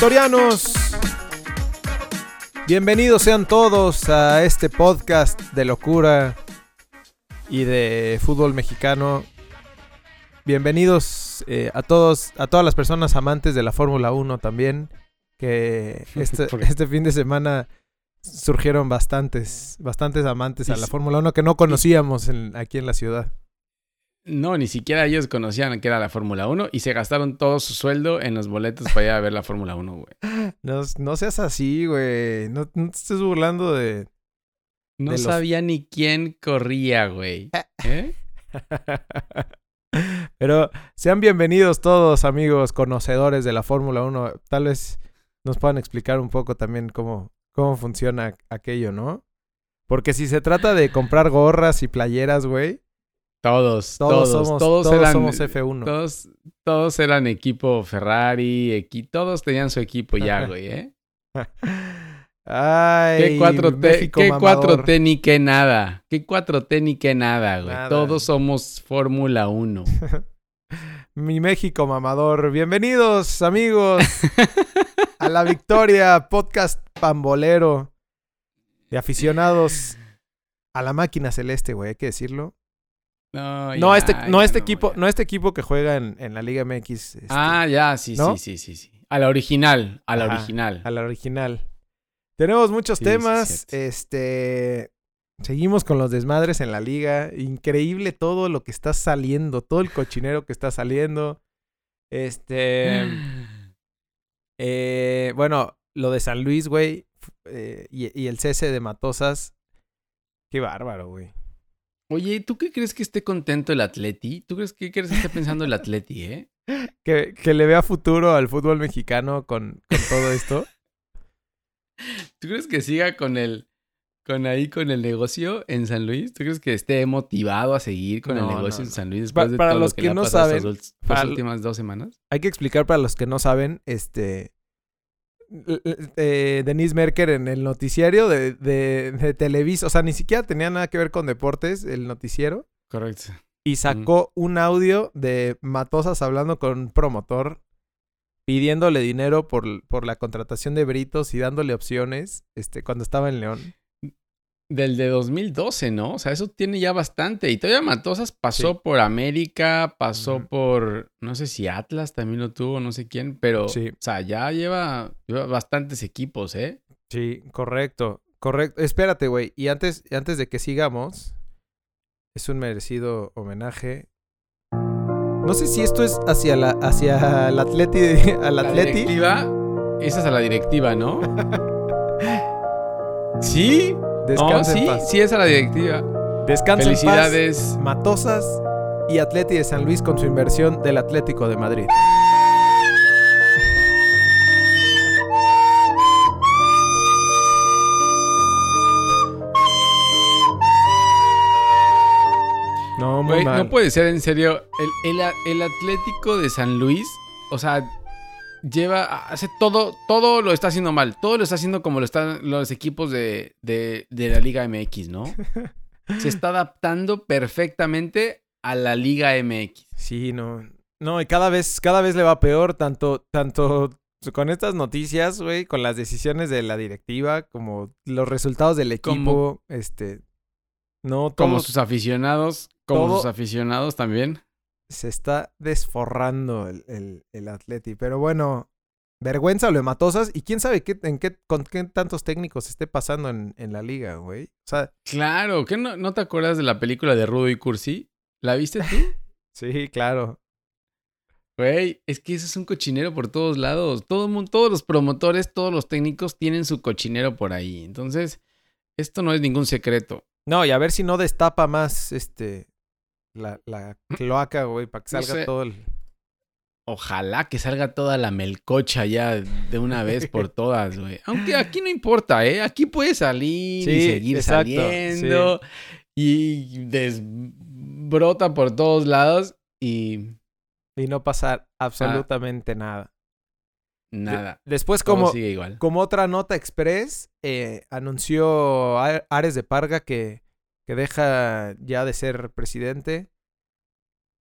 Victorianos, bienvenidos sean todos a este podcast de locura y de fútbol mexicano. Bienvenidos eh, a todos, a todas las personas amantes de la Fórmula 1 también, que este, este fin de semana surgieron bastantes, bastantes amantes a la Fórmula 1 que no conocíamos aquí en la ciudad. No, ni siquiera ellos conocían que era la Fórmula 1 y se gastaron todo su sueldo en los boletos para ir a ver la Fórmula 1, güey. No, seas así, güey. No, te estés burlando de... No sabía ni quién corría, güey. ¿Eh? Pero sean bienvenidos todos, amigos conocedores de la Fórmula 1. Tal vez nos puedan explicar un poco también cómo, cómo funciona aquello, ¿no? Porque si se trata de comprar gorras y playeras, güey, todos, todos, todos, todos, eran, somos F1. Todos, todos eran equipo Ferrari, todos tenían su equipo ya, güey, ¿eh? Ay, ¿Qué 4T, ¿qué 4T ni qué nada? ¿Qué 4T ni qué nada, güey? Todos somos Fórmula 1. Mi México mamador. Bienvenidos, amigos, a la victoria, podcast pambolero de aficionados a la máquina celeste, güey, hay que decirlo. No, este, no este equipo, no este equipo que juega en, la Liga MX. Este, ah, ya, sí, sí, sí, sí, sí. A la original, a la original. A la original. Tenemos muchos temas. este. Seguimos con los desmadres en la liga. Increíble todo lo que está saliendo, todo el cochinero que está saliendo. Este. Eh, bueno, lo de San Luis, güey. Eh, y, y, el cese de Matosas. Qué bárbaro, güey. Oye, ¿tú qué crees que esté contento el Atleti? ¿Tú crees que, crees que esté pensando el Atleti, eh? Que, que le vea futuro al fútbol mexicano con, con todo esto. ¿Tú crees que siga con el con ahí con el negocio en San Luis? ¿Tú crees que esté motivado a seguir con el negocio en San Luis después de todo los lo que, que no saben, las últimas dos semanas? Hay que explicar para los que no saben, este eh, Denise Merker en el noticiero de, de, Televisa. O sea, ni siquiera tenía nada que ver con deportes, el noticiero. Correcto. Y sacó un audio de Matosas hablando con un promotor, pidiéndole dinero por, por la contratación de Britos y dándole opciones este, cuando estaba en León. Del de 2012, ¿no? O sea, eso tiene ya bastante. Y todavía Matosas pasó por América, pasó por, no sé si Atlas también lo tuvo, no sé quién, pero, sí. o sea, ya lleva, bastantes equipos, ¿eh? Sí, correcto, correcto. Espérate, güey. Y antes, antes de que sigamos, es un merecido homenaje. No sé si esto es hacia la, hacia el atleti, al la directiva, esa es a la directiva, ¿no? ¿Sí? Descansa sí, sí es a la directiva. Descansa Felicidades. Matosas y Atleti de San Luis con su inversión del Atlético de Madrid. No, muy No puede ser en serio. El, el Atlético de San Luis, o sea, lleva, hace todo, todo lo está haciendo mal. Todo lo está haciendo como lo están los equipos de, de, la Liga MX, ¿no? Se está adaptando perfectamente a la Liga MX. Sí, no. No, y cada vez, cada vez le va peor, tanto, tanto con estas noticias, güey, con las decisiones de la directiva, como los resultados del equipo, este. No, como sus aficionados, como sus aficionados también se está desforrando el, el, el Atleti. Pero bueno, vergüenza lo de Matosas. Y quién sabe qué, en qué, con qué tantos técnicos esté pasando en, en la liga, güey. O sea. Claro, ¿qué no, no te acuerdas de la película de Rudo y Cursi? ¿La viste tú? sí, claro. Güey, es que eso es un cochinero por todos lados. Todo mundo, todos los promotores, todos los técnicos tienen su cochinero por ahí. Entonces, esto no es ningún secreto. No, y a ver si no destapa más este la, la cloaca, güey, para que salga todo el... Ojalá que salga toda la melcocha ya de una vez por todas, güey. Aunque aquí no importa, ¿eh? Aquí puede salir y seguir saliendo y desbrota por todos lados y... Y no pasar absolutamente nada. Nada. después, como, como otra nota express, eh, anunció Ares de Parga que que deja ya de ser presidente.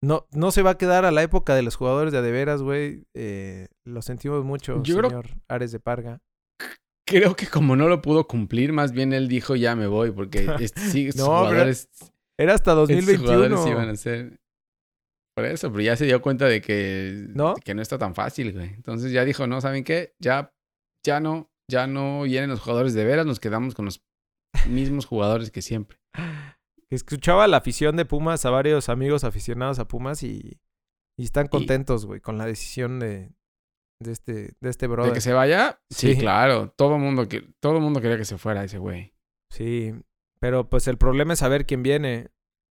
no, no se va a quedar a la época de los jugadores de adeveras, güey. Eh, lo sentimos mucho, señor Ares de Parga. Creo que como no lo pudo cumplir, más bien él dijo ya me voy, porque sí, no, jugadores... Era hasta 2021. iban a ser... Por eso, pero ya se dio cuenta de que ¿No? que no está tan fácil, güey. Entonces ya dijo, no, ¿saben qué? Ya, ya no, ya no vienen los jugadores de veras, nos quedamos con los mismos jugadores que siempre. Escuchaba la afición de Pumas a varios amigos aficionados a Pumas y, y están contentos, güey, con la decisión de, de este, de este brother. ¿De que se vaya? Sí, claro. Todo el mundo, todo mundo quería que se fuera ese güey. Sí, pero pues el problema es saber quién viene.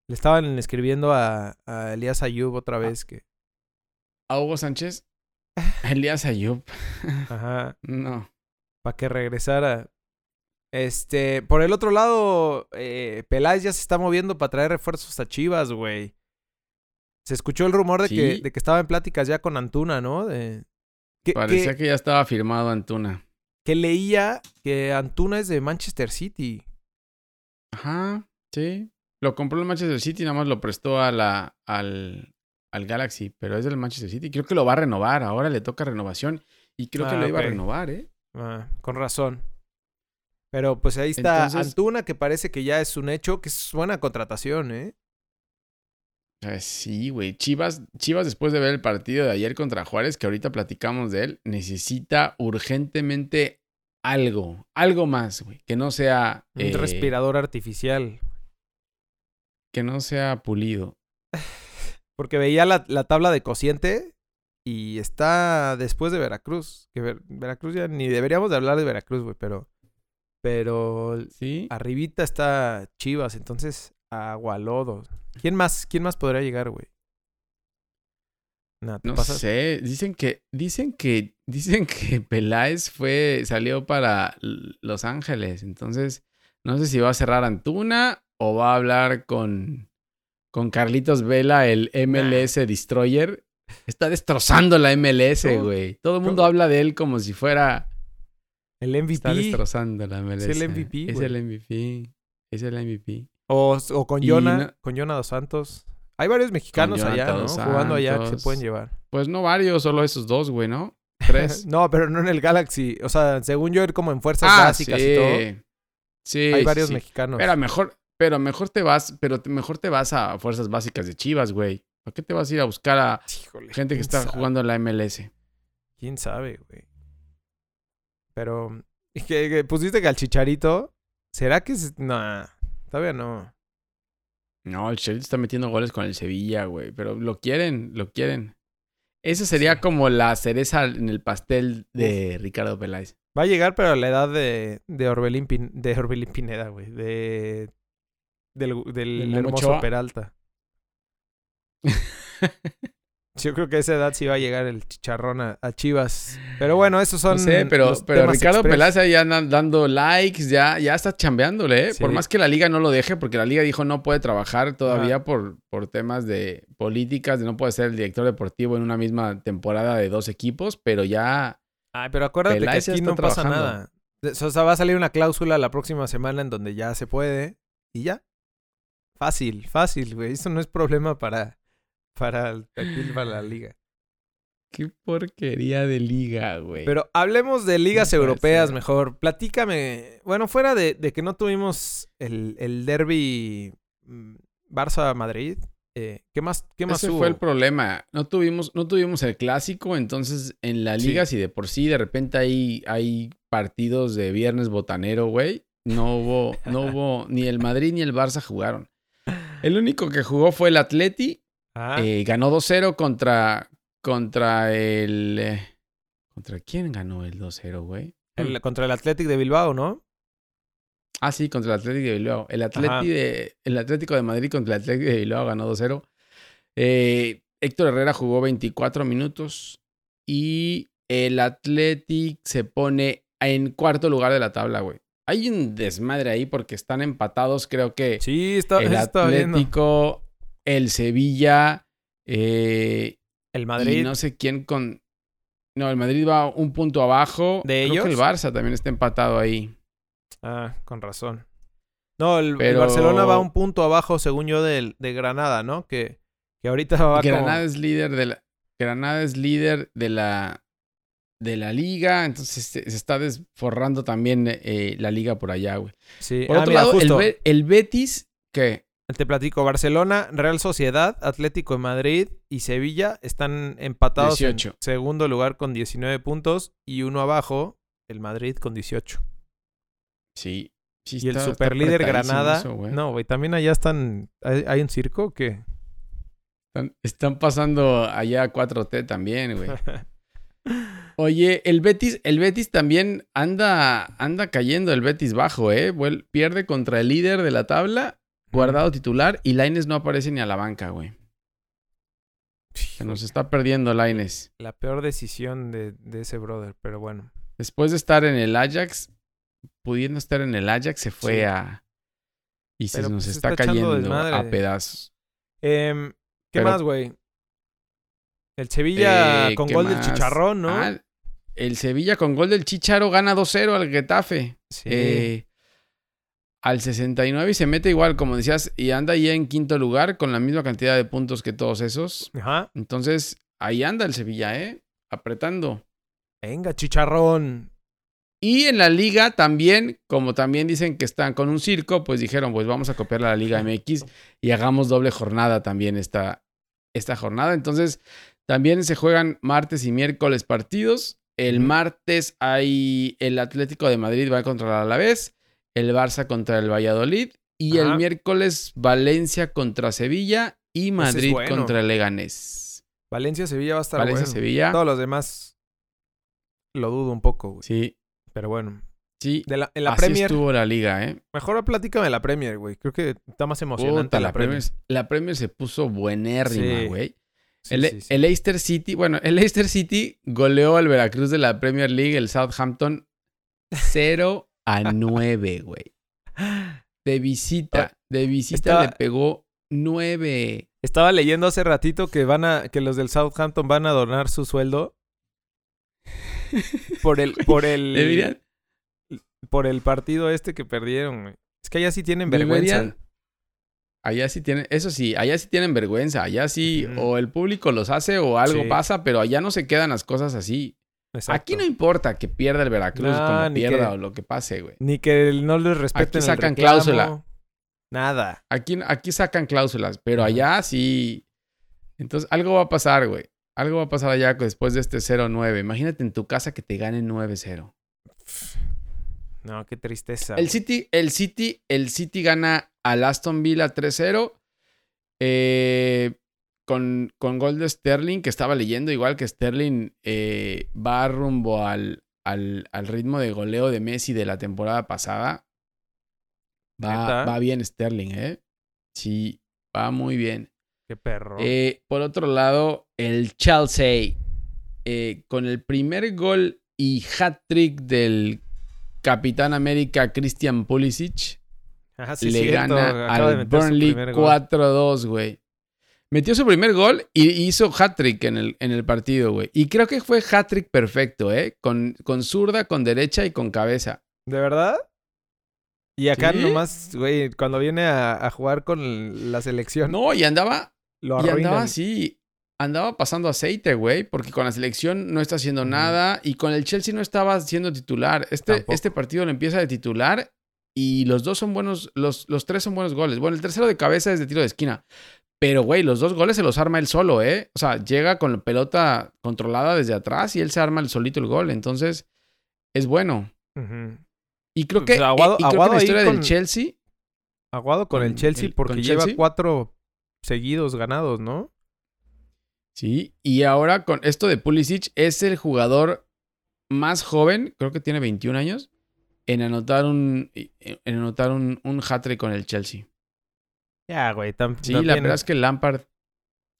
Le estaban escribiendo a, a Elías Ayub otra vez que... ¿A Hugo Sánchez? Elías Ayub. Ajá. No. Para que regresara. Este, por el otro lado, eh, Peláez ya se está moviendo para traer refuerzos a Chivas, güey. Se escuchó el rumor de, que, de que estaba en pláticas ya con Antuna, ¿no? De, Parecía que, ya estaba firmado Antuna. Que leía que Antuna es de Manchester City. Ajá, sí. Lo compró el Manchester City, nada más lo prestó a la, al, al Galaxy, pero es del Manchester City. Creo que lo va a renovar, ahora le toca renovación y creo que lo ah, iba a renovar, ¿eh? Ah, con razón. Pero pues ahí está Antuna, que parece que ya es un hecho, que es buena contratación, ¿eh? eh sí, güey. Chivas, Chivas, después de ver el partido de ayer contra Juárez, que ahorita platicamos de él, necesita urgentemente algo, algo más, güey. Que no sea. Un eh, respirador artificial. Que no sea pulido. Porque veía la, la, tabla de cociente y está después de Veracruz. Que Veracruz ya ni deberíamos de hablar de Veracruz, güey, pero pero ¿Sí? arribita está Chivas, entonces agualodo. ¿Quién más, quién más podrá llegar, güey? no sé, dicen que, dicen que, dicen que Peláez fue, salió para Los Ángeles, entonces no sé si va a cerrar Antuna o va a hablar con, con Carlitos Vela, el MLS Destroyer. Está destrozando la MLS, güey. Todo el mundo habla de él como si fuera el MVP. Está destrozando la MLS. Es el MVP. Es el MVP. Es el MVP. O, o con Jonah, con Jonah dos Santos. Hay varios mexicanos allá, ¿no? Jugando allá que se pueden llevar. Pues no varios, solo esos dos, güey, ¿no? Tres. no, pero no en el Galaxy. O sea, según yo, como en fuerzas ah, básicas y todo. Sí. Hay varios mexicanos. Pero mejor, pero mejor te vas, pero mejor te vas a fuerzas básicas de Chivas, güey. ¿Por qué te vas a ir a buscar a gente que está jugando en la MLS? ¿Quién sabe, güey? Pero, que, pusiste que al Chicharito, ¿será que es... No, todavía no. No, el Chicharito está metiendo goles con el Sevilla, güey. Pero lo quieren, lo quieren. Esa sería como la cereza en el pastel de Ricardo Peláez. Va a llegar, pero a la edad de, de, Orbelín, de Orbelín Pineda, güey. De, del del hermoso Peralta. Yo creo que a esa edad sí va a llegar el chicharrón a, Chivas. Pero bueno, esos son. No sé, pero, pero Ricardo Peláez ya anda dando likes, ya, ya está chambeándole, ¿eh? Por más que la liga no lo deje, porque la liga dijo no puede trabajar todavía por, por temas de políticas, de no puede ser el director deportivo en una misma temporada de dos equipos, pero ya. Ay, pero acuérdate que aquí no pasa nada. O sea, va a salir una cláusula la próxima semana en donde ya se puede y ya. Fácil, fácil, güey. Eso no es problema para para el para la liga. Qué porquería de liga, güey. Pero hablemos de ligas europeas mejor. Platícame. Bueno, fuera de, que no tuvimos el, el derby mm, Barça-Madrid. Eh, ¿Qué más, qué más Ese fue el problema. No tuvimos, no tuvimos el clásico, entonces en la liga, si de por sí de repente hay, hay partidos de viernes botanero, güey, no hubo, no hubo, ni el Madrid ni el Barça jugaron. El único que jugó fue el Atleti Ah. Eh, ganó 2-0 contra, contra el... Eh, ¿Contra quién ganó el 2-0, güey? contra el Athletic de Bilbao, ¿no? Ah, sí, contra el Athletic de Bilbao. El, de, el Atlético de Madrid contra el Atlético de Bilbao ganó 2-0. Eh, Héctor Herrera jugó 24 minutos y el Athletic se pone en cuarto lugar de la tabla, güey. Hay un desmadre ahí porque están empatados, creo que. Sí, está, el Atlético, el Sevilla, eh, el Madrid. Y no sé quién con. No, el Madrid va un punto abajo. ¿De ellos? Creo que el Barça también está empatado ahí. Ah, con razón. No, el, Barcelona va un punto abajo, según yo, de, de Granada, ¿no? Que, Que ahorita va Granada es líder de la. Granada es líder de la. De la liga. Entonces se, está desforrando también eh, la liga por allá, güey. Sí, por ah, otro lado, el, el, Betis. ¿Qué? Te platico, Barcelona, Real Sociedad, Atlético de Madrid y Sevilla están empatados en segundo lugar con 19 puntos y uno abajo, el Madrid con 18. Sí. sí y el superlíder Granada. no, güey, también allá están. ¿Hay, un circo que están, están, pasando allá 4T también, güey. Oye, el Betis, el Betis también anda, anda cayendo el Betis bajo, ¿eh? pierde contra el líder de la tabla guardado titular y Laines no aparece ni a la banca, güey. Se nos está perdiendo Laines. La peor decisión de, ese brother, pero bueno. Después de estar en el Ajax, pudiendo estar en el Ajax, se fue a. Y se nos pues, está, cayendo a pedazos. Em, ¿Qué más, güey? El Sevilla eh, con gol del Chicharrón, ¿no? Ah, el Sevilla con gol del Chicharo gana 2-0 al Getafe. Sí. Eh, al 69 y se mete igual, como decías, y anda ahí en quinto lugar con la misma cantidad de puntos que todos esos. Ajá. Entonces, ahí anda el Sevilla, ¿eh? Apretando. Venga, chicharrón. Y en la liga también, como también dicen que están con un circo, pues dijeron, pues vamos a copiar la Liga MX y hagamos doble jornada también esta, esta jornada. Entonces, también se juegan martes y miércoles partidos. El martes hay el Atlético de Madrid va contra el Alavés el Barça contra el Valladolid y el miércoles Valencia contra Sevilla y Madrid contra el Leganés. Valencia-Sevilla va a estar Valencia-Sevilla. Todos los demás lo dudo un poco, Sí. Pero bueno. Sí. De la, en la así estuvo la liga, ¿eh? Mejor platícame de la Premier, güey. Creo que está más emocionante la, Premier. La Premier se puso buenérrima, güey. el, el Leicester City, bueno, el Leicester City goleó al Veracruz de la Premier League, el Southampton 0 a 9, güey. De visita, de visita le pegó 9. Estaba leyendo hace ratito que van a que los del Southampton van a donar su sueldo por el por el por el partido este que perdieron, güey. Es que allá sí tienen vergüenza. Allá sí tienen, eso sí, allá sí tienen vergüenza, allá sí o el público los hace o algo pasa, pero allá no se quedan las cosas así. Aquí no importa que pierda el Veracruz, como pierda o lo que pase, güey. Ni que no les respeten Aquí sacan cláusula. Nada. Aquí, aquí sacan cláusulas, pero allá sí. Entonces, algo va a pasar, güey. Algo va a pasar allá después de este 0-9. Imagínate en tu casa que te ganen 9-0. No, qué tristeza. El City, el City, el City gana al Aston Villa 3-0. Eh, con, con gol de Sterling, que estaba leyendo igual que Sterling eh, va rumbo al, al, ritmo de goleo de Messi de la temporada pasada. Va, va bien Sterling, ¿eh? Sí, va muy bien. Qué perro. Eh, por otro lado, el Chelsea, eh, con el primer gol y hat-trick del Capitán América Christian Pulisic, ah, le gana al Burnley 4-2, güey. Metió su primer gol y hizo hat-trick en el, en el partido, güey. Y creo que fue hat-trick perfecto, ¿eh? Con, con zurda, con derecha y con cabeza. ¿De verdad? Y acá nomás, güey, cuando viene a, jugar con la selección. No, y andaba. Lo y andaba así. Andaba pasando aceite, güey, porque con la selección no está haciendo nada y con el Chelsea no estaba siendo titular. Este, este partido lo empieza de titular y los dos son buenos, los, los tres son buenos goles. Bueno, el tercero de cabeza es de tiro de esquina, pero, güey, los dos goles se los arma él solo, ¿eh? O sea, llega con la pelota controlada desde atrás y él se arma el solito el gol. Entonces, es bueno. Y creo que, aguado, la historia del Chelsea. Aguado con, el Chelsea porque lleva cuatro seguidos ganados, ¿no? Sí, y ahora con esto de Pulisic, es el jugador más joven, creo que tiene 21 años, en anotar un, en anotar un, un hat-trick con el Chelsea. Ya, güey. sí, la verdad es que Lampard.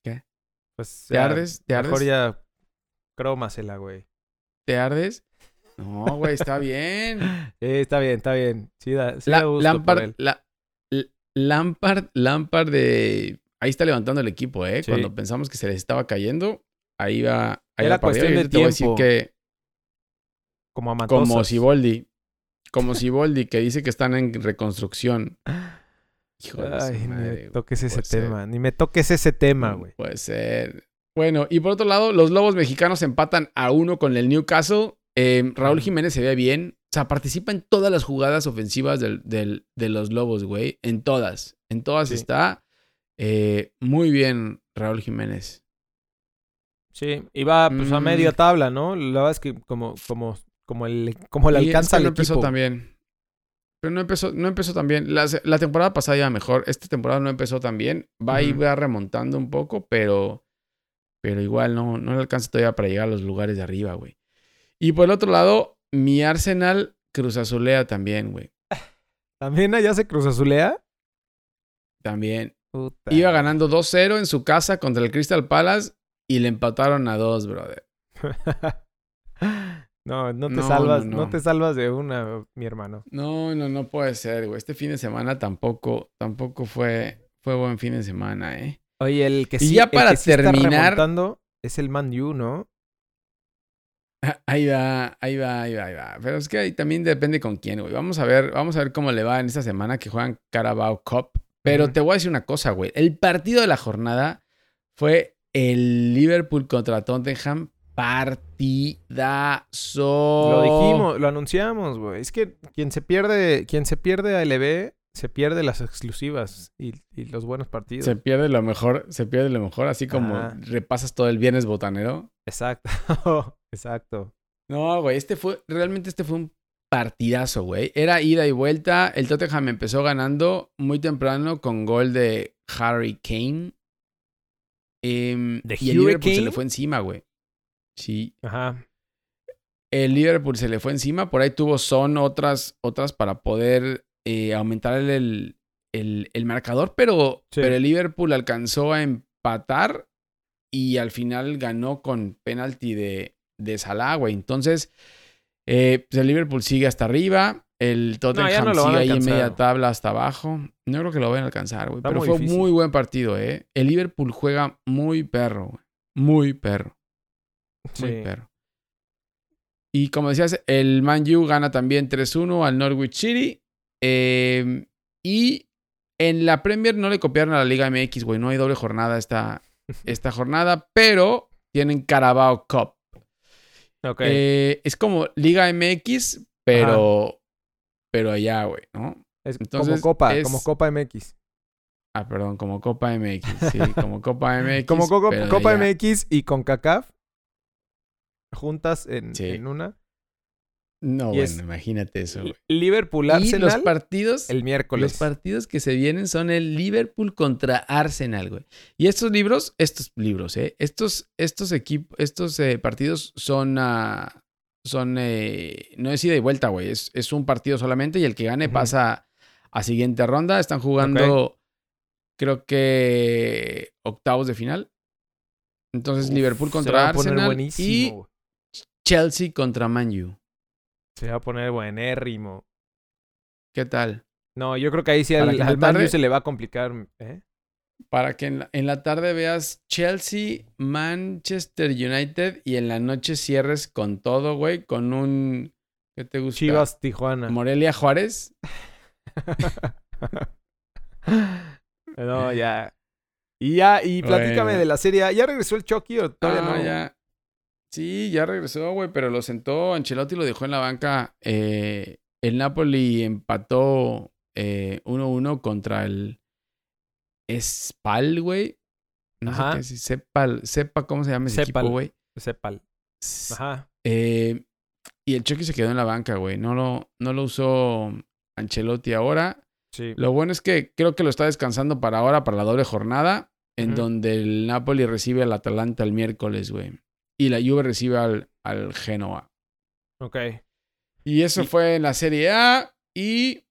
¿Qué? Pues. ¿Te ardes? ¿Te ardes? Mejor ya. Crómasela, güey. ¿Te ardes? No, güey, está bien. está bien, está bien. Sí, da, sí gusto Lampard, La, Lampard, Lampard de. Ahí está levantando el equipo, ¿eh? Cuando pensamos que se les estaba cayendo, ahí va. Ahí Era cuestión de tiempo. decir que. Como a Como Siboldi. Como Siboldi, que dice que están en reconstrucción. Ay, ni me toques ese tema. Ni me toques ese tema, güey. Puede ser. Bueno, y por otro lado, los Lobos mexicanos empatan a uno con el Newcastle. Eh, Raúl Jiménez se ve bien. O sea, participa en todas las jugadas ofensivas del, de los Lobos, güey. En todas. En todas está. Eh, muy bien, Raúl Jiménez. Sí, va pues, a media mm. tabla, ¿no? La verdad es que como, como, como, el, como le alcanza al empezó también. Pero no empezó, no empezó tan bien. La, temporada pasada ya mejor. Esta temporada no empezó tan bien. Va y va remontando un poco, pero, pero igual no, no le alcanza todavía para llegar a los lugares de arriba, güey. Y por el otro lado, mi Arsenal cruzazulea también, güey. ¿También allá se cruzazulea? También. Iba ganando 2-0 en su casa contra el Crystal Palace y le empataron a 2, brother. No, no te salvas, no, te salvas de una, mi hermano. No, no, no puede ser, güey. Este fin de semana tampoco, tampoco fue, fue buen fin de semana, ¿eh? Oye, el que sí, y ya para terminar, es el Man U, ¿no? Ah, ahí va, ahí va, ahí va, ahí va. Pero es que ahí también depende con quién, güey. Vamos a ver, vamos a ver cómo le va en esta semana que juegan Carabao Cup. Pero te voy a decir una cosa, güey. El partido de la jornada fue el Liverpool contra Tottenham partidazo. Lo dijimos, lo anunciamos, güey. Es que quien se pierde, quien se pierde a LB, se pierde las exclusivas y, los buenos partidos. Se pierde lo mejor, se pierde lo mejor, así como repasas todo el viernes botanero. Exacto, exacto. No, güey, este fue, realmente este fue un partidazo, güey. Era ida y vuelta. El Tottenham empezó ganando muy temprano con gol de Harry Kane. Em, y el Liverpool se le fue encima, güey. Sí. Ajá. El Liverpool se le fue encima. Por ahí tuvo Son otras, otras para poder eh, aumentar el, el, marcador. Pero, pero el Liverpool alcanzó a empatar y al final ganó con penalti de, de Salah, güey. Entonces, eh, pues el Liverpool sigue hasta arriba. El Tottenham sigue ahí en media tabla hasta abajo. No creo que lo vayan a alcanzar, güey. Pero fue muy buen partido, ¿eh? El Liverpool juega muy perro, güey. Muy perro. Muy perro. Y como decías, el Man U gana también 3-1 al Norwich City. Em, y en la Premier no le copiaron a la Liga MX, güey. No hay doble jornada esta, esta jornada, pero tienen Carabao Cup. Okay. Eh, es como Liga MX, pero, pero allá, güey, ¿no? Es como Copa, como Copa MX. Ah, perdón, como Copa MX, sí, como Copa MX. como Copa MX y con CACAF juntas en, una. No, bueno, imagínate eso. Liverpool Arsenal. Y los partidos. El miércoles. Los partidos que se vienen son el Liverpool contra Arsenal, güey. Y estos libros, estos libros, ¿eh? Estos, estos equipos, estos eh, partidos son. Uh, son. Eh, no es ida y vuelta, güey. Es, es, un partido solamente y el que gane pasa a siguiente ronda. Están jugando. Creo que. Octavos de final. Entonces, Liverpool contra Arsenal. Y Chelsea contra Man U. Se va a poner buenérrimo. ¿Qué tal? No, yo creo que ahí sí al, Man U se le va a complicar. ¿eh? Para que en la, tarde veas Chelsea, Manchester United y en la noche cierres con todo, güey, con un... ¿Qué te gusta? Chivas Tijuana. Morelia Juárez. no, ya. Y ya, y platícame de la serie. ¿Ya regresó el Chucky o todavía ah, no? Ya. Sí, ya regresó, güey, pero lo sentó Ancelotti y lo dejó en la banca. Eh, el Napoli empató 1-1 eh, contra el Spal, güey. No Ajá. sé qué sepa cómo se llama ese equipo, güey. Sepal. Ajá. Eh, y el Chucky se quedó en la banca, güey. No lo, no lo usó Ancelotti ahora. Sí. Lo bueno es que creo que lo está descansando para ahora, para la doble jornada, en donde el Napoli recibe al Atalanta el miércoles, güey y la Juve recibe al, al Genoa. Ok. Y eso fue en la Serie A. Y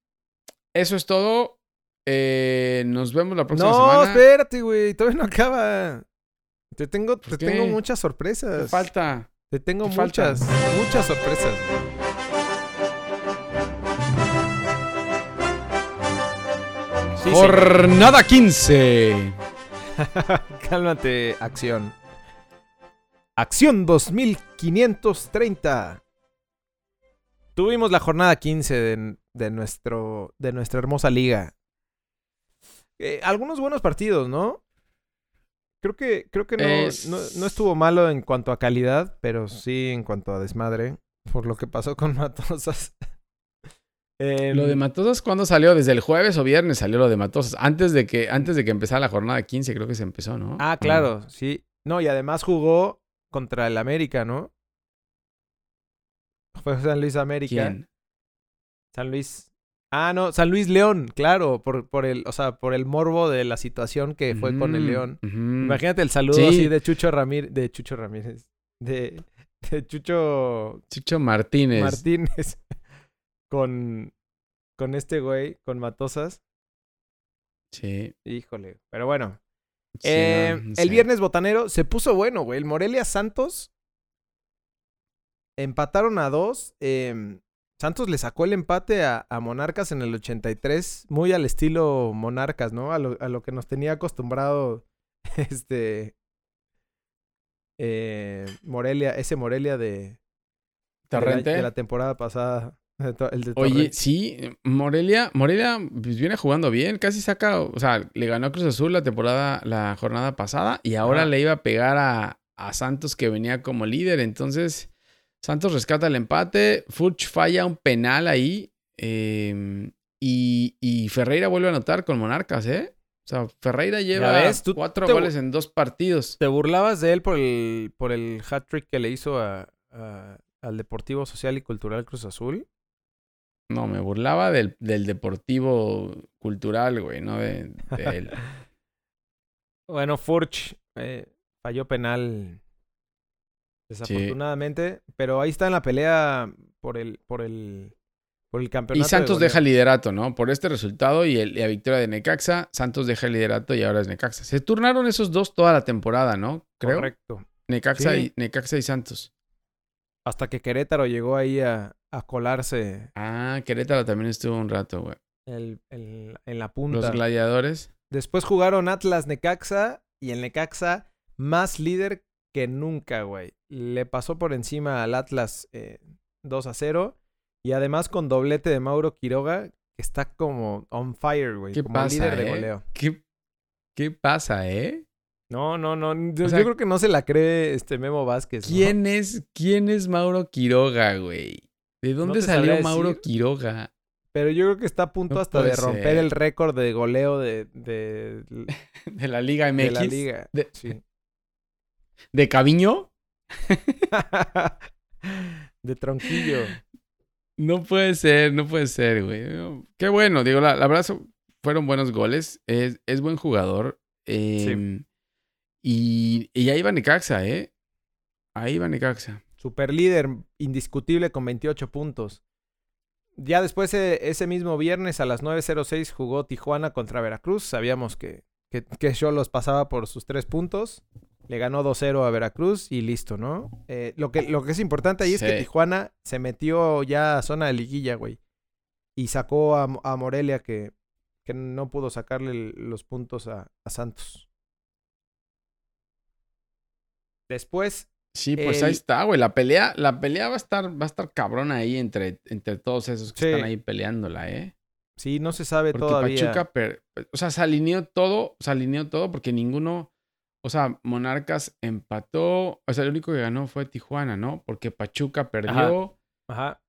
eso es todo. Eh, nos vemos la próxima semana. No, espérate, güey. Todavía no acaba. Te tengo, te tengo muchas sorpresas. Te falta. Te tengo muchas, muchas sorpresas. Jornada 15. Cálmate, acción. Acción 2530. Tuvimos la jornada 15 de, nuestro, de nuestra hermosa liga. Eh, algunos buenos partidos, ¿no? Creo que, creo que no, no, estuvo malo en cuanto a calidad, pero sí en cuanto a desmadre, por lo que pasó con Matosas. lo de em, Matosas, ¿cuándo salió? ¿Desde el jueves o viernes salió lo de Matosas? Antes de que, antes de que empezara la jornada 15, creo que se empezó, ¿no? Ah, claro, sí. No, y además jugó contra el América, ¿no? Fue San Luis América. ¿Quién? San Luis. Ah, no, San Luis León, claro, por, por el, o sea, por el morbo de la situación que fue con el mm, León. Imagínate el saludo así de Chucho Ramírez, de Chucho Ramírez, de, de Chucho Chucho Martínez. Martínez con con este güey, con Matosas. Sí. Híjole, pero bueno. Eh, el viernes botanero se puso bueno, güey. El Morelia Santos empataron a dos. Eh, Santos le sacó el empate a, Monarcas en el 83, muy al estilo Monarcas, ¿no? A lo, que nos tenía acostumbrado este eh, Morelia, ese Morelia de. De la, temporada pasada. El de Oye, sí, Morelia, Morelia pues, viene jugando bien, casi saca, o sea, le ganó a Cruz Azul la temporada, la jornada pasada y ahora le iba a pegar a, a Santos que venía como líder, entonces Santos rescata el empate. Furch falla un penal ahí. Em, y, Ferreira vuelve a anotar con Monarcas, ¿eh? O sea, Ferreira lleva cuatro goles en dos partidos. ¿Te burlabas de él por el, por el hat-trick que le hizo a, al Deportivo Social y Cultural Cruz Azul? No, me burlaba del, del Deportivo Cultural, güey, no de, él. bueno, Furch eh, falló penal Desafortunadamente. Pero ahí está en la pelea por el, por el, por el campeonato. Y Santos deja el liderato, ¿no? Por este resultado y, la victoria de Necaxa, Santos deja el liderato y ahora es Necaxa. Se turnaron esos dos toda la temporada, ¿no? Creo. Correcto. Necaxa, y, Necaxa y Santos. Hasta que Querétaro llegó ahí a, a colarse. Ah, Querétaro también estuvo un rato, güey. El, el, en la punta. Los gladiadores. Después jugaron Atlas Necaxa y el Necaxa más líder que nunca, güey. Le pasó por encima al Atlas 2 eh, a 0. Y además con doblete de Mauro Quiroga, que está como on fire, güey. como líder de eh? goleo. ¿Qué, pasa, eh? No, no, no. Yo, creo que no se la cree este Memo Vázquez. ¿Quién es, quién es Mauro Quiroga, güey? ¿De dónde salió Mauro Quiroga? Pero yo creo que está a punto hasta de romper el récord de goleo de, de, de la Liga MX. De la Liga. Sí. ¿De Caviño? de Tronquillo. No puede ser, no puede ser, güey. Qué bueno, digo, la, verdad fueron buenos goles. Es, es buen jugador. Em, y, y ahí va Necaxa, ¿eh? Ahí va Necaxa. Super líder, indiscutible con 28 puntos. Ya después, e, ese mismo viernes a las 9.06 jugó Tijuana contra Veracruz. Sabíamos que, que, que los pasaba por sus tres puntos. Le ganó 2-0 a Veracruz y listo, ¿no? Eh, lo, que, lo que es importante ahí es que Tijuana se metió ya a zona de liguilla, güey. Y sacó a, Morelia que, que, no pudo sacarle los puntos a, Santos. Después. Sí, pues ahí está, güey. La pelea, la pelea va a estar, va a estar cabrona ahí entre, entre todos esos que están ahí peleándola, ¿eh? Sí, no se sabe porque todavía. Pachuca, o sea, se alineó todo, se alineó todo porque ninguno o sea, Monarcas empató. O sea, el único que ganó fue Tijuana, ¿no? Porque Pachuca perdió.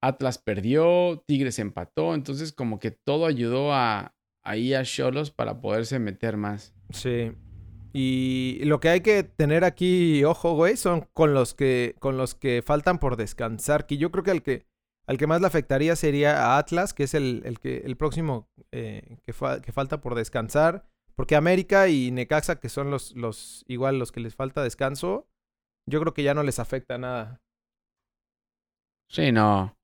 Atlas perdió. Tigres empató. Entonces, como que todo ayudó a ahí a Cholos para poderse meter más. Sí. Y lo que hay que tener aquí, ojo, güey, son con los que, con los que faltan por descansar. Que yo creo que al que, al que más le afectaría sería a Atlas, que es el, el que, el próximo eh, que, que falta por descansar. Porque América y Necaxa, que son los, los igual los que les falta descanso, yo creo que ya no les afecta nada. Sí, no.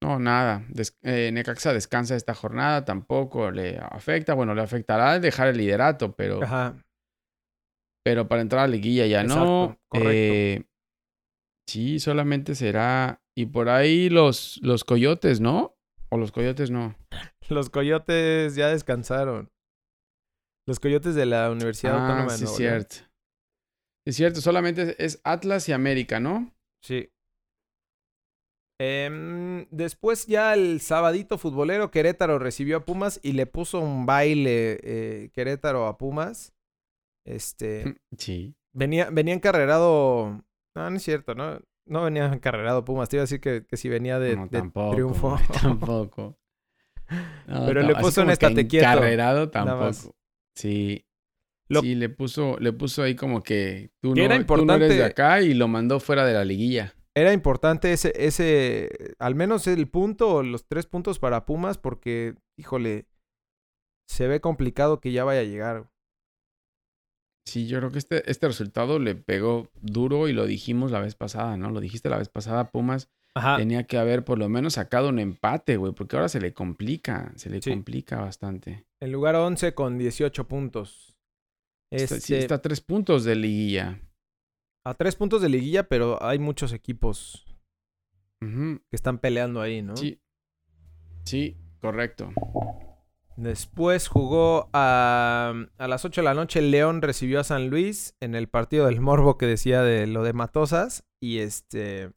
No, nada. Eh, Necaxa descansa esta jornada, tampoco le afecta. Bueno, le afectará dejar el liderato, pero. Ajá. Pero para entrar a la liguilla ya no. Correcto. Eh, sí, solamente será. Y por ahí los, los coyotes, ¿no? O los coyotes no. Los coyotes ya descansaron. Los coyotes de la Universidad ah, Autónoma de sí, es cierto. Es cierto, solamente es Atlas y América, ¿no? Sí. Em, después ya el sabadito futbolero Querétaro recibió a Pumas y le puso un baile eh, Querétaro a Pumas. Este. Sí. Venía, venía encarrerado. No, no es cierto, ¿no? No venía encarrerado Pumas. Te iba a decir que, que si venía de, triunfo. Tampoco. Pero le puso un estate quieto. Encarrerado tampoco. Sí. Sí, le puso, le puso ahí como que tú no, era importante, eres de acá y lo mandó fuera de la liguilla. Era importante ese, ese, al menos el punto o los tres puntos para Pumas porque, híjole, se ve complicado que ya vaya a llegar. Sí, yo creo que este, este resultado le pegó duro y lo dijimos la vez pasada, ¿no? Lo dijiste la vez pasada, Pumas tenía que haber por lo menos sacado un empate, güey, porque ahora se le complica, se le complica bastante. En lugar 11 con 18 puntos. Este... Sí, está a tres puntos de liguilla. A tres puntos de liguilla, pero hay muchos equipos que están peleando ahí, ¿no? Sí. Sí, correcto. Después jugó a, a las 8 de la noche. León recibió a San Luis en el partido del Morbo que decía de lo de Matosas. Y este.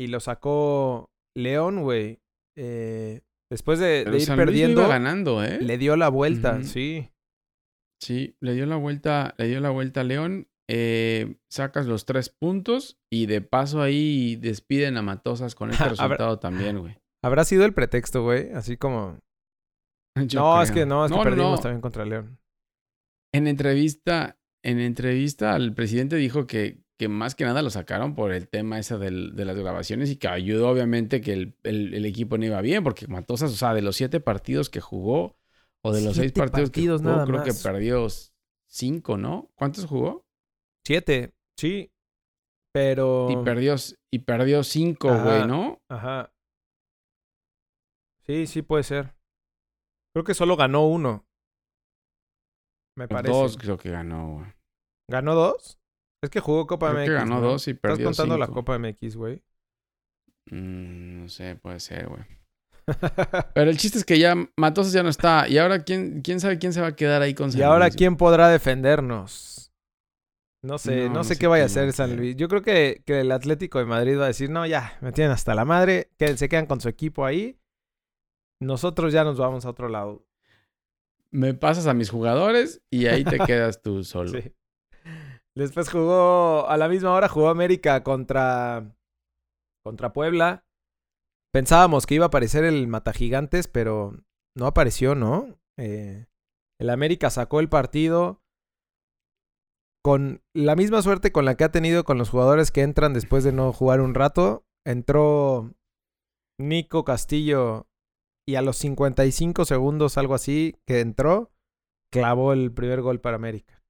Y lo sacó León, güey. Eh, después de, ir perdiendo. ganando, ¿eh? Le dio la vuelta, sí. Sí, le dio la vuelta, le dio la vuelta a León. Eh, sacas los tres puntos y de paso ahí despiden a Matosas con este resultado también, güey. Habrá sido el pretexto, güey. Así como no, es que no, es que perdimos también contra León. En entrevista, en entrevista, el presidente dijo que, que más que nada lo sacaron por el tema ese de las grabaciones y que ayudó obviamente que el, equipo no iba bien, porque Matosas, o sea, de los siete partidos que jugó, o de los seis partidos, que jugó, creo que perdió cinco, ¿no? ¿Cuántos jugó? Siete, sí. Pero. Y perdió, y perdió cinco, güey, ¿no? Ajá. Sí, sí puede ser. Creo que solo ganó uno. Me parece. Dos creo que ganó, güey. ¿Ganó dos? Es que jugó Copa creo MX. Que ganó dos y perdió ¿Estás contando la Copa MX, güey? Mm, no sé, puede ser, güey. Pero el chiste es que ya Matosas ya no está. Y ahora, ¿quién, quién sabe quién se va a quedar ahí con San Y ahora, ¿quién podrá defendernos? No sé, no, sé, qué vaya a hacer San Luis. Yo creo que, que, el Atlético de Madrid va a decir, no, ya, me tienen hasta la madre, que se quedan con su equipo ahí. Nosotros ya nos vamos a otro lado. Me pasas a mis jugadores y ahí te quedas tú solo. Sí. Después jugó, a la misma hora jugó América contra, contra Puebla. Pensábamos que iba a aparecer el Matagigantes, pero no apareció, ¿no? Eh, el América sacó el partido con la misma suerte con la que ha tenido con los jugadores que entran después de no jugar un rato. Entró Nico Castillo y a los 55 segundos, algo así, que entró, clavó el primer gol para América.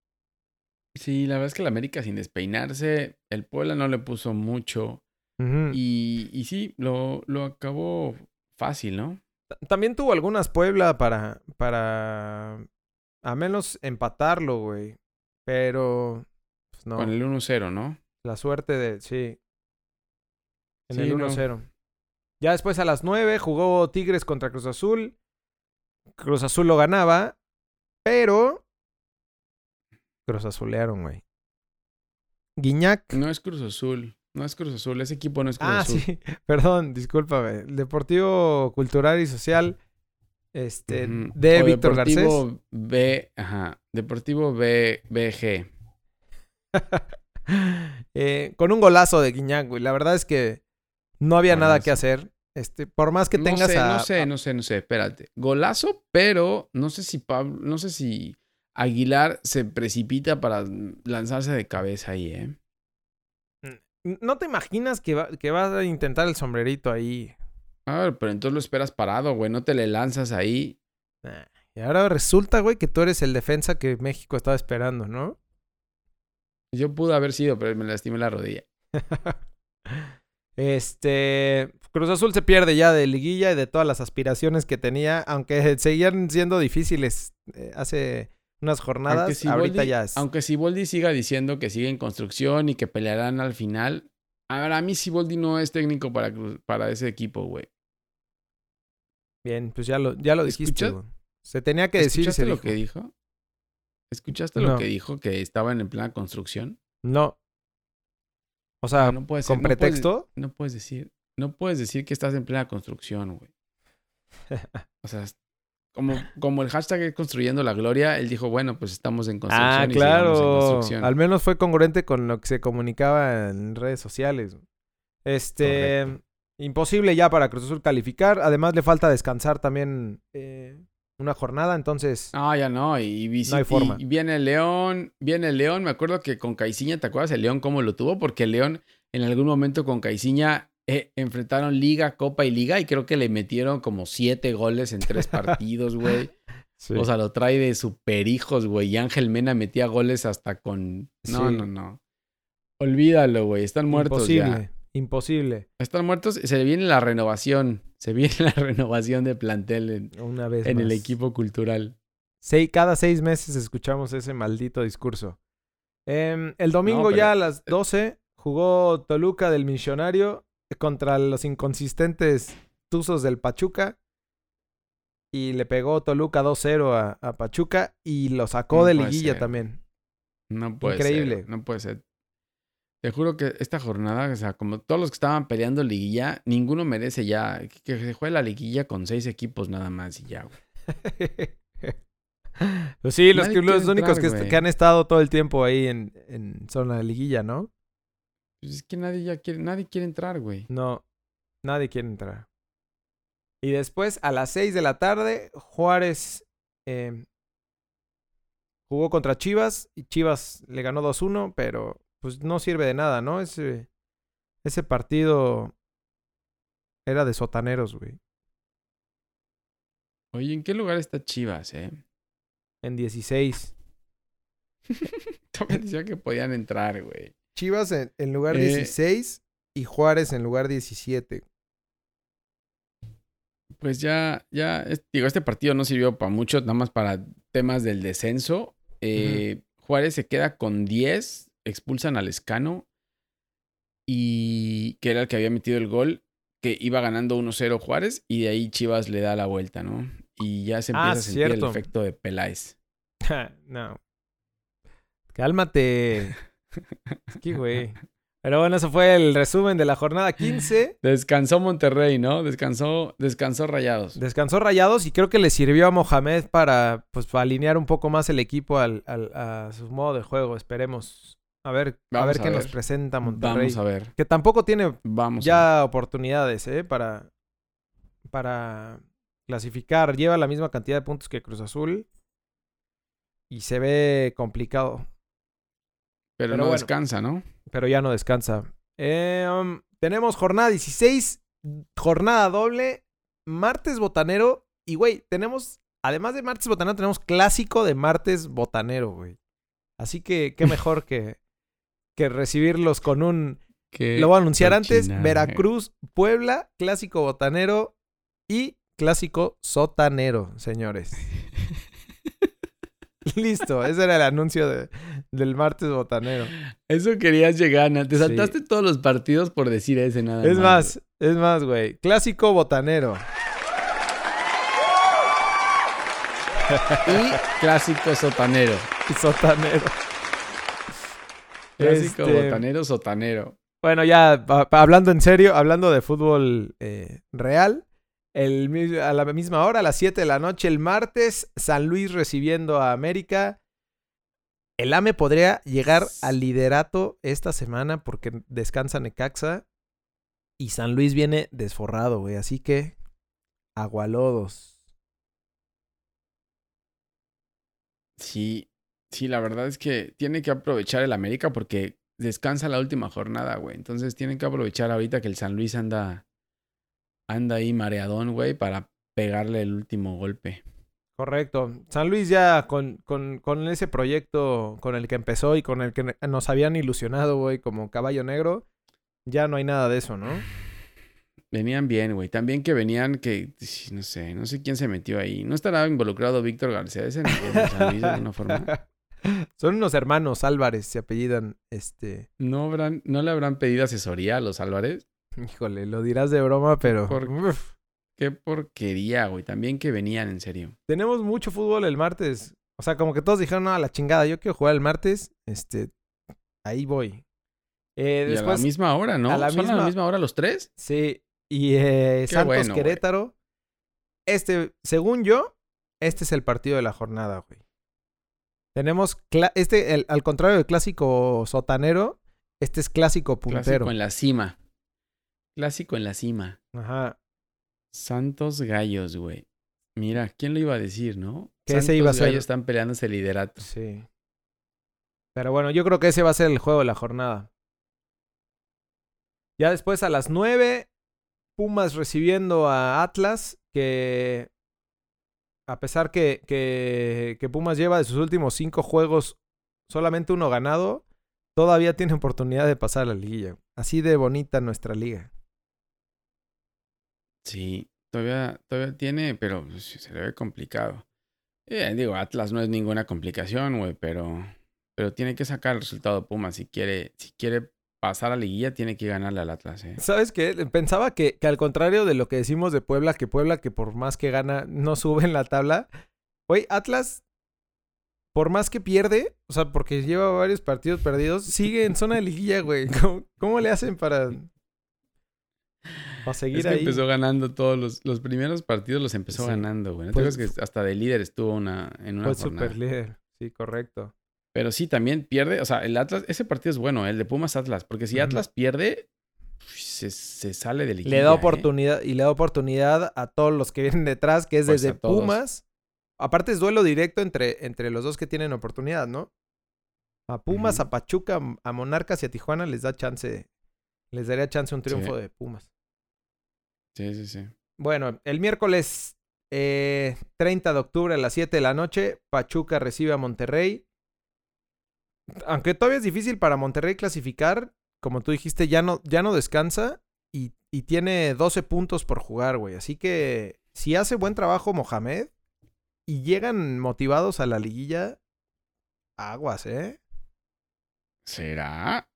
Sí, la verdad es que la América sin despeinarse, el Puebla no le puso mucho. y, y, sí, lo, lo acabó fácil, ¿no? También tuvo algunas Puebla para, para a menos empatarlo, güey. Pero, pues no. Con el 1-0, ¿no? La suerte de, sí. En el 1-0. Ya después a las 9 jugó Tigres contra Cruz Azul. Cruz Azul lo ganaba, pero Cruz Azulearon, güey. Guiñac. No es Cruz Azul. No es Cruz Azul. Ese equipo no es Cruz ah, Azul. Ah, sí. Perdón, discúlpame. Deportivo Cultural y Social. Este, de Víctor Garcés. Deportivo B, ajá. Deportivo B, BG. eh, con un golazo de Guiñac, güey. La verdad es que no había nada que hacer. Este, por más que tengas no sé, a, No sé, no sé, no sé, espérate. Golazo, pero no sé si Pablo, no sé si Aguilar se precipita para lanzarse de cabeza ahí, ¿eh? Mm, ¿No te imaginas que, va, que vas a intentar el sombrerito ahí? A ver, pero entonces lo esperas parado, güey. No te le lanzas ahí. Y ahora resulta, güey, que tú eres el defensa que México estaba esperando, ¿no? Yo pude haber sido, pero me lastimé la rodilla. Este. Cruz Azul se pierde ya de liguilla y de todas las aspiraciones que tenía, aunque seguían siendo difíciles eh, hace unas jornadas. ahorita ya es. Aunque Siboldi siga diciendo que sigue en construcción y que pelearán al final. A ver, a mí Siboldi no es técnico para, para ese equipo, güey. Bien, pues ya lo, ya lo dijiste. Se tenía que decir. ¿Escuchaste lo que dijo? ¿Escuchaste lo que dijo? Que estaban en plena construcción. No. O sea, no ser, ¿con pretexto? No puedes, decir. no puedes decir que estás en plena construcción, güey. O sea, como, como el hashtag es construyendo la gloria, él dijo, bueno, pues estamos en construcción. Ah, claro. Al menos fue congruente con lo que se comunicaba en redes sociales. Este, imposible ya para Cruz Azul calificar. Además le falta descansar también eh, una jornada, entonces. Ah, ya no, y, no hay forma. Y viene el León, viene el León. Me acuerdo que con Caiciña, ¿te acuerdas el León cómo lo tuvo? Porque el León en algún momento con Caiciña eh, enfrentaron Liga, Copa y Liga y creo que le metieron como siete goles en tres partidos, güey. O sea, lo trae de super hijos, güey. Y Ángel Mena metía goles hasta con. No, no, no. Olvídalo, güey. Están muertos Imposible. Imposible. Están muertos. Se viene la renovación. Se viene la renovación de plantel en, Una vez en el equipo cultural. cada seis meses escuchamos ese maldito discurso. Em, el domingo ya a las 12 jugó Toluca del Misionario contra los inconsistentes Tuzos del Pachuca. Y le pegó Toluca 2-0 a, Pachuca y lo sacó de liguilla también. No puede Increíble. No puede ser. Te juro que esta jornada, o sea, como todos los que estaban peleando liguilla, ninguno merece ya que, se juegue la liguilla con seis equipos nada más y ya, güey. pues sí, los, únicos que, han estado todo el tiempo ahí en, en zona de liguilla, ¿no? Pues es que nadie ya quiere, nadie quiere entrar, güey. No, nadie quiere entrar. Y después, a las 6 de la tarde, Juárez em, jugó contra Chivas y Chivas le ganó 2-1, pero pues no sirve de nada, ¿no? Ese, ese partido era de sotaneros, güey. Oye, ¿en qué lugar está Chivas, eh? En 16. También decía que podían entrar, güey. Chivas en, lugar 16 eh, y Juárez en lugar 17. Pues ya, ya, digo, este partido no sirvió para mucho, nada más para temas del descenso. Eh, Juárez se queda con 10, expulsan al Escano y que era el que había metido el gol, que iba ganando 1-0 Juárez y de ahí Chivas le da la vuelta, ¿no? Y ya se empieza ah, a sentir el efecto de Peláez. no. Cálmate. Qué güey. Pero bueno, eso fue el resumen de la jornada 15. Descansó Monterrey, ¿no? Descansó, descansó Rayados. Descansó Rayados y creo que le sirvió a Mohamed para, pues, alinear un poco más el equipo al, a su modo de juego. Esperemos. A ver, a ver qué nos presenta Monterrey. Vamos a ver. Que tampoco tiene ya oportunidades, ¿eh? Para, para clasificar. Lleva la misma cantidad de puntos que Cruz Azul. Y se ve complicado. Pero, no descansa, ¿no? Pero ya no descansa. Eh, um, tenemos jornada 16, jornada doble, martes botanero. Y, güey, tenemos, además de martes botanero, tenemos clásico de martes botanero, güey. Así que, qué mejor que, que recibirlos con un... lo voy a anunciar antes. Veracruz, Puebla, clásico botanero y clásico sotanero, señores. Listo, ese era el anuncio de, del martes botanero. Eso querías llegar, Te saltaste todos los partidos por decir ese nada Es más, es más, güey. Clásico botanero. y clásico sotanero. Sotanero. Clásico este, botanero, sotanero. Bueno, ya hablando en serio, hablando de fútbol eh, real, el, a la misma hora, a las 7 de la noche, el martes, San Luis recibiendo a América. El AME podría llegar al liderato esta semana porque descansa Necaxa. Y San Luis viene desforrado, güey. Así que, agualodos. Sí, sí, la verdad es que tiene que aprovechar el América porque descansa la última jornada, güey. Entonces tienen que aprovechar ahorita que el San Luis anda anda ahí mareadón, güey, para pegarle el último golpe. Correcto. San Luis ya con, con, con, ese proyecto con el que empezó y con el que nos habían ilusionado, güey, como caballo negro, ya no hay nada de eso, ¿no? Venían bien, güey. También que venían que, no sé, no sé quién se metió ahí. ¿No estará involucrado Víctor García? ¿Es en, San Luis de alguna forma? Son unos hermanos Álvarez, se apellidan, este... ¿No, habrán, ¿No le habrán pedido asesoría a los Álvarez? Híjole, lo dirás de broma, pero. Qué, porquería, güey. También que venían, en serio. Tenemos mucho fútbol el martes. O sea, como que todos dijeron, no, a la chingada, yo quiero jugar el martes. Este. Ahí voy. Eh, después, a la misma hora, ¿no? A la, misma... a la misma hora los tres? Sí. y eh, Santos Querétaro. Este, según yo, este es el partido de la jornada, güey. Tenemos, este, al contrario del clásico sotanero, este es clásico puntero. Clásico en la cima. Clásico en la cima. Ajá. Santos Gallos, güey. Mira, ¿quién lo iba a decir, no? Que ese iba a ser. Gallos están peleando ese liderato. Sí. Pero bueno, yo creo que ese va a ser el juego de la jornada. Ya después a las 9, Pumas recibiendo a Atlas, que a pesar que, que, Pumas lleva de sus últimos cinco juegos solamente uno ganado, todavía tiene oportunidad de pasar a la liguilla. Así de bonita nuestra liga. Sí, todavía, todavía tiene, pero pues, se le ve complicado. Eh, digo, Atlas no es ninguna complicación, güey, pero, pero tiene que sacar el resultado Pumas si quiere, si quiere pasar a la liguilla, tiene que ganarle al Atlas. ¿eh? ¿Sabes qué? Pensaba que, que, al contrario de lo que decimos de Puebla, que Puebla, que por más que gana, no sube en la tabla. Güey, Atlas por más que pierde, o sea, porque lleva varios partidos perdidos, sigue en zona de liguilla, güey. ¿Cómo, le hacen para, para seguir es que empezó ganando todos los, los primeros partidos, los empezó ganando, güey. ¿No pues, que hasta de líder estuvo una, en una fue super líder, sí, correcto. Pero sí, también pierde, o sea, el Atlas, ese partido es bueno, el de Pumas Atlas, porque si Atlas pierde, se, se, sale de liguilla. Le da ¿eh? oportunidad, y le da oportunidad a todos los que vienen detrás, que es pues desde Pumas Aparte es duelo directo entre, entre los dos que tienen oportunidad, ¿no? A Pumas, a Pachuca, a Monarcas y a Tijuana les da chance, les daría chance un triunfo de Pumas. Sí, sí, sí. Bueno, el miércoles 30 eh, de octubre a las 7 de la noche, Pachuca recibe a Monterrey. Aunque todavía es difícil para Monterrey clasificar, como tú dijiste, ya no, ya no descansa y, y tiene 12 puntos por jugar, güey. Así que si hace buen trabajo Mohamed, y llegan motivados a la liguilla, aguas, ¿eh? ¿Será?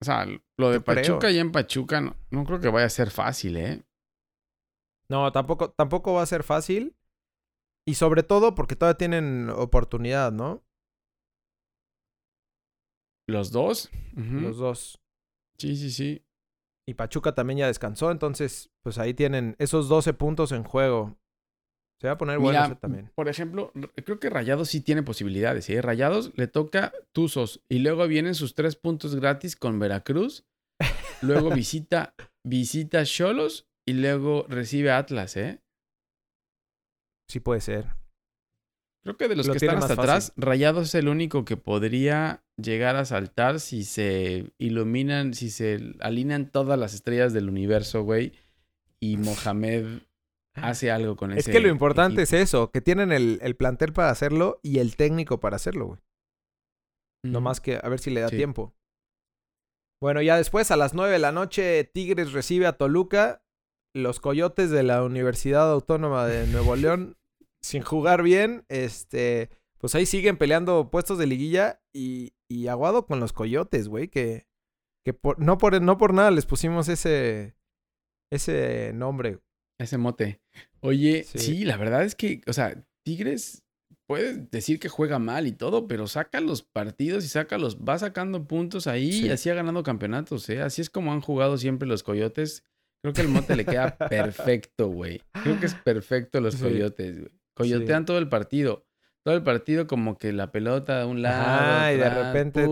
O sea, lo de Pachuca y en Pachuca no, no, creo que vaya a ser fácil, ¿eh? No, tampoco, tampoco va a ser fácil. Y sobre todo porque todavía tienen oportunidad, ¿no? ¿Los dos? Los dos. Sí, sí, sí. Y Pachuca también ya descansó, entonces, pues ahí tienen esos 12 puntos en juego. Se va a poner bueno también. Por ejemplo, creo que Rayados sí tiene posibilidades. ¿eh? Rayados le toca Tuzos y luego vienen sus tres puntos gratis con Veracruz. Luego visita visita Cholos y luego recibe Atlas, ¿eh? Sí puede ser. Creo que de los que están hasta atrás, Rayados es el único que podría llegar a saltar si se iluminan, si se alinean todas las estrellas del universo, güey. Y Mohamed hace algo con ese. Es que lo importante es eso, que tienen el, el, plantel para hacerlo y el técnico para hacerlo, güey. No más que a ver si le da tiempo. Bueno, ya después a las 9 de la noche Tigres recibe a Toluca. Los Coyotes de la Universidad Autónoma de Nuevo León, sin jugar bien, este, pues ahí siguen peleando puestos de liguilla y, y aguado con los Coyotes, güey, que, que por, no, por, no por nada les pusimos ese, ese nombre. Ese mote. Oye, sí. la verdad es que, o sea, Tigres puede decir que juega mal y todo, pero saca los partidos y saca los, va sacando puntos ahí y así ha ganado campeonatos, ¿eh? Así es como han jugado siempre los Coyotes. Creo que el mote le queda perfecto, güey. Creo que es perfecto los Coyotes, güey. Coyotean todo el partido. Todo el partido como que la pelota de un lado. Ah, y de repente,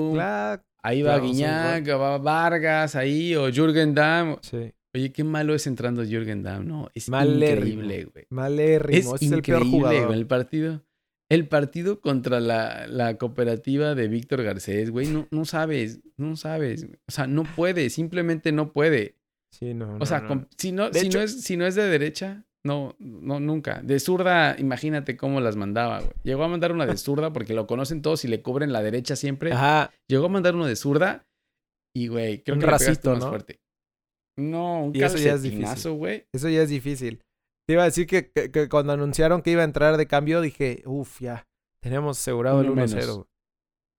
ahí va Guiñac, va Vargas, ahí, o Jürgen Damm. Sí. Oye, qué malo es entrando Jürgen Damm, ¿no? Es increíble, güey. Malérrimo. Es, es el peor jugador. El partido, el partido contra la, la cooperativa de Víctor Garcés, güey, no, no sabes, no sabes. O sea, no puede, simplemente no puede. Sí, no. O sea, si, no, si, no es, si no es de derecha, no, no, nunca. De zurda, imagínate cómo las mandaba, güey. Llegó a mandar una de zurda porque lo conocen todos y le cubren la derecha siempre. Ajá. Llegó a mandar uno de zurda y, güey, creo que racito, más fuerte. No, un eso ya es difícil. güey. Eso ya es difícil. Te iba a decir que, que, cuando anunciaron que iba a entrar de cambio, dije, uff, ya, tenemos asegurado el 1-0.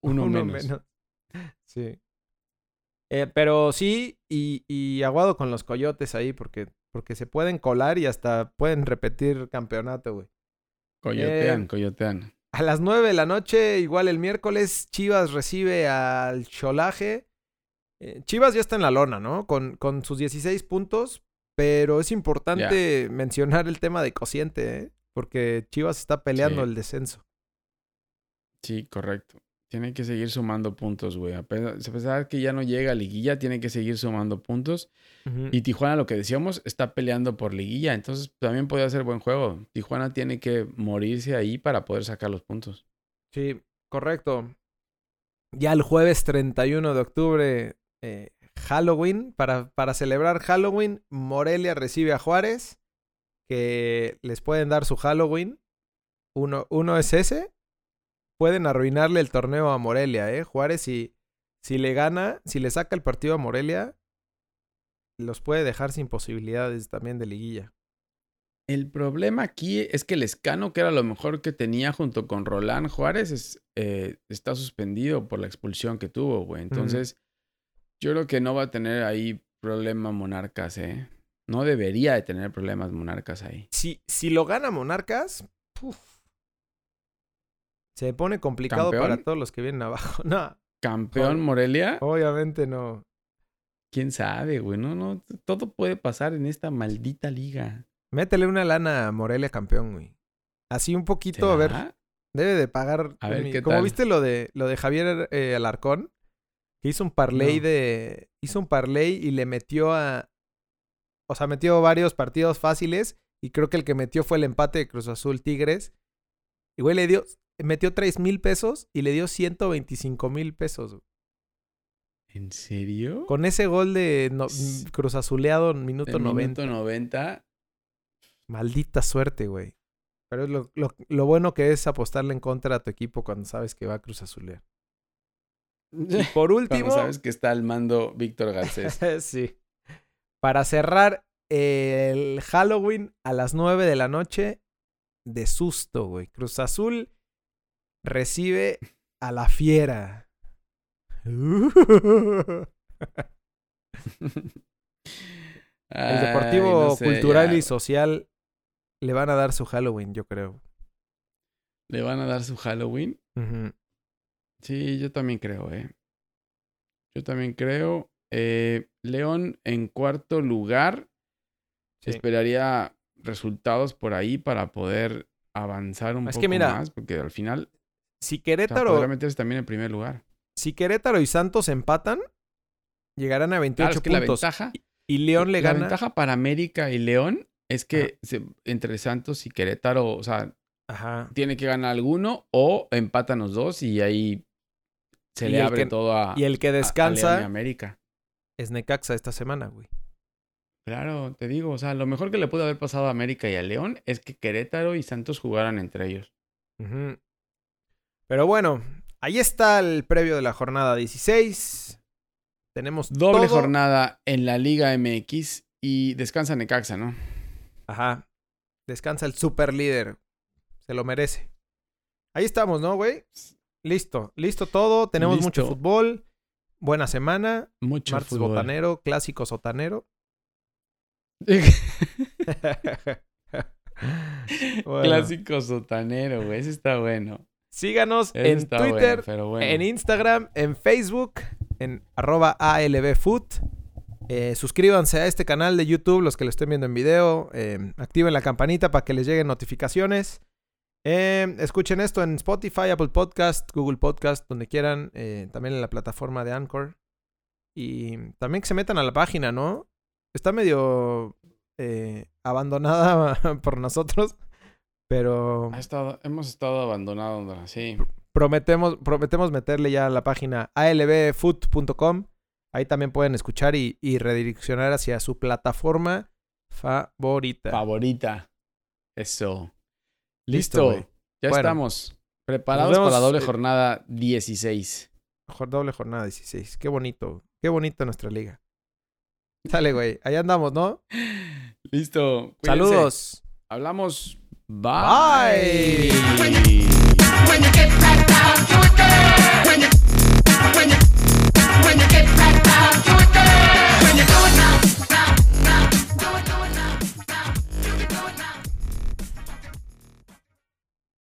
Uno, menos. Sí. Eh, pero sí, y, y, aguado con los coyotes ahí, porque, porque se pueden colar y hasta pueden repetir campeonato, güey. Coyotean, eh, coyotean. A las 9 de la noche, igual el miércoles, Chivas recibe al Cholaje. Eh, Chivas ya está en la lona, ¿no? Con, con sus 16 puntos, Pero es importante mencionar el tema de cociente, ¿eh? Porque Chivas está peleando el descenso. Sí, correcto. Tiene que seguir sumando puntos, güey. A pesar que ya no llega a liguilla, tiene que seguir sumando puntos. Y Tijuana, lo que decíamos, está peleando por liguilla. Entonces también podría ser buen juego. Tijuana tiene que morirse ahí para poder sacar los puntos. Sí, correcto. Ya el jueves 31 de octubre, eh, Halloween. Para, para celebrar Halloween, Morelia recibe a Juárez. Que les pueden dar su Halloween. Uno, uno es ese pueden arruinarle el torneo a Morelia, ¿eh? Juárez, si, si le gana, si le saca el partido a Morelia, los puede dejar sin posibilidades también de liguilla. El problema aquí es que el escano, que era lo mejor que tenía junto con Roland Juárez, eh, está suspendido por la expulsión que tuvo, güey. Entonces, yo creo que no va a tener ahí problema Monarcas, ¿eh? No debería de tener problemas Monarcas ahí. Si, si lo gana Monarcas, se pone complicado para todos los que vienen abajo. No. ¿Campeón Morelia? Obviamente no. ¿Quién sabe, güey? No, no. Todo puede pasar en esta maldita liga. Métele una lana a Morelia campeón, güey. Así un poquito, a ver. Debe de pagar. A ver, ¿qué Como viste lo de, lo de Javier eh, Alarcón, que hizo un parlay de. Hizo un parlay y le metió a. O sea, metió varios partidos fáciles. Y creo que el que metió fue el empate de Cruz Azul Tigres. Y güey le dio metió 3 mil pesos y le dio 125 mil pesos. ¿En serio? Con ese gol de Cruz Azuleado en minuto 90. Minuto 90. Maldita suerte, güey. Pero lo, lo, bueno que es apostarle en contra a tu equipo cuando sabes que va a Cruz Azulear. Y por último. Cuando sabes que está al mando Víctor Garcés. sí. Para cerrar el Halloween a las 9 de la noche, de susto, güey. Cruz Azul recibe a la fiera. El Deportivo Cultural y Social le van a dar su Halloween, yo creo. ¿Le van a dar su Halloween? Sí, yo también creo, eh. Yo también creo. Eh, León en cuarto lugar. Esperaría resultados por ahí para poder avanzar un poco más, porque al final si Querétaro. podrá meterse también en primer lugar. Si Querétaro y Santos empatan, llegarán a 28 puntos. La ventaja, y León le gana. La ventaja para América y León es que entre Santos y Querétaro, o sea, tiene que ganar alguno o empatan los dos y ahí se le abre todo a. Y el que descansa. A, América. Es Necaxa esta semana, güey. Claro, te digo, o sea, lo mejor que le pudo haber pasado a América y a León es que Querétaro y Santos jugaran entre ellos. Pero bueno, ahí está el previo de la jornada 16. Tenemos doble jornada en la Liga MX y descansa Necaxa, ¿no? Ajá. Descansa el super líder. Se lo merece. Ahí estamos, ¿no, güey? Listo, listo todo. Tenemos mucho fútbol. Buena semana. Mucho Martes botanero, clásico sotanero. Clásico sotanero, güey. Ese está bueno. Síganos en Twitter, en Instagram, en Facebook, en arroba ALBFood. Eh, suscríbanse a este canal de YouTube, los que lo estén viendo en video. Eh, activen la campanita para que les lleguen notificaciones. Eh, escuchen esto en Spotify, Apple Podcast, Google Podcast, donde quieran. también en la plataforma de Anchor. Y también que se metan a la página, ¿no? Está medio abandonada por nosotros. Pero. hemos estado abandonados, sí. Prometemos, prometemos meterle ya a la página albfood.com. Ahí también pueden escuchar y, redireccionar hacia su plataforma favorita. Favorita. Eso. Listo. ya estamos. Preparados para la doble eh, jornada 16. Doble jornada 16. Qué bonito. Qué bonito nuestra liga. Sale, güey. Ahí andamos, ¿no? Listo. Saludos. Hablamos Bye. Bye.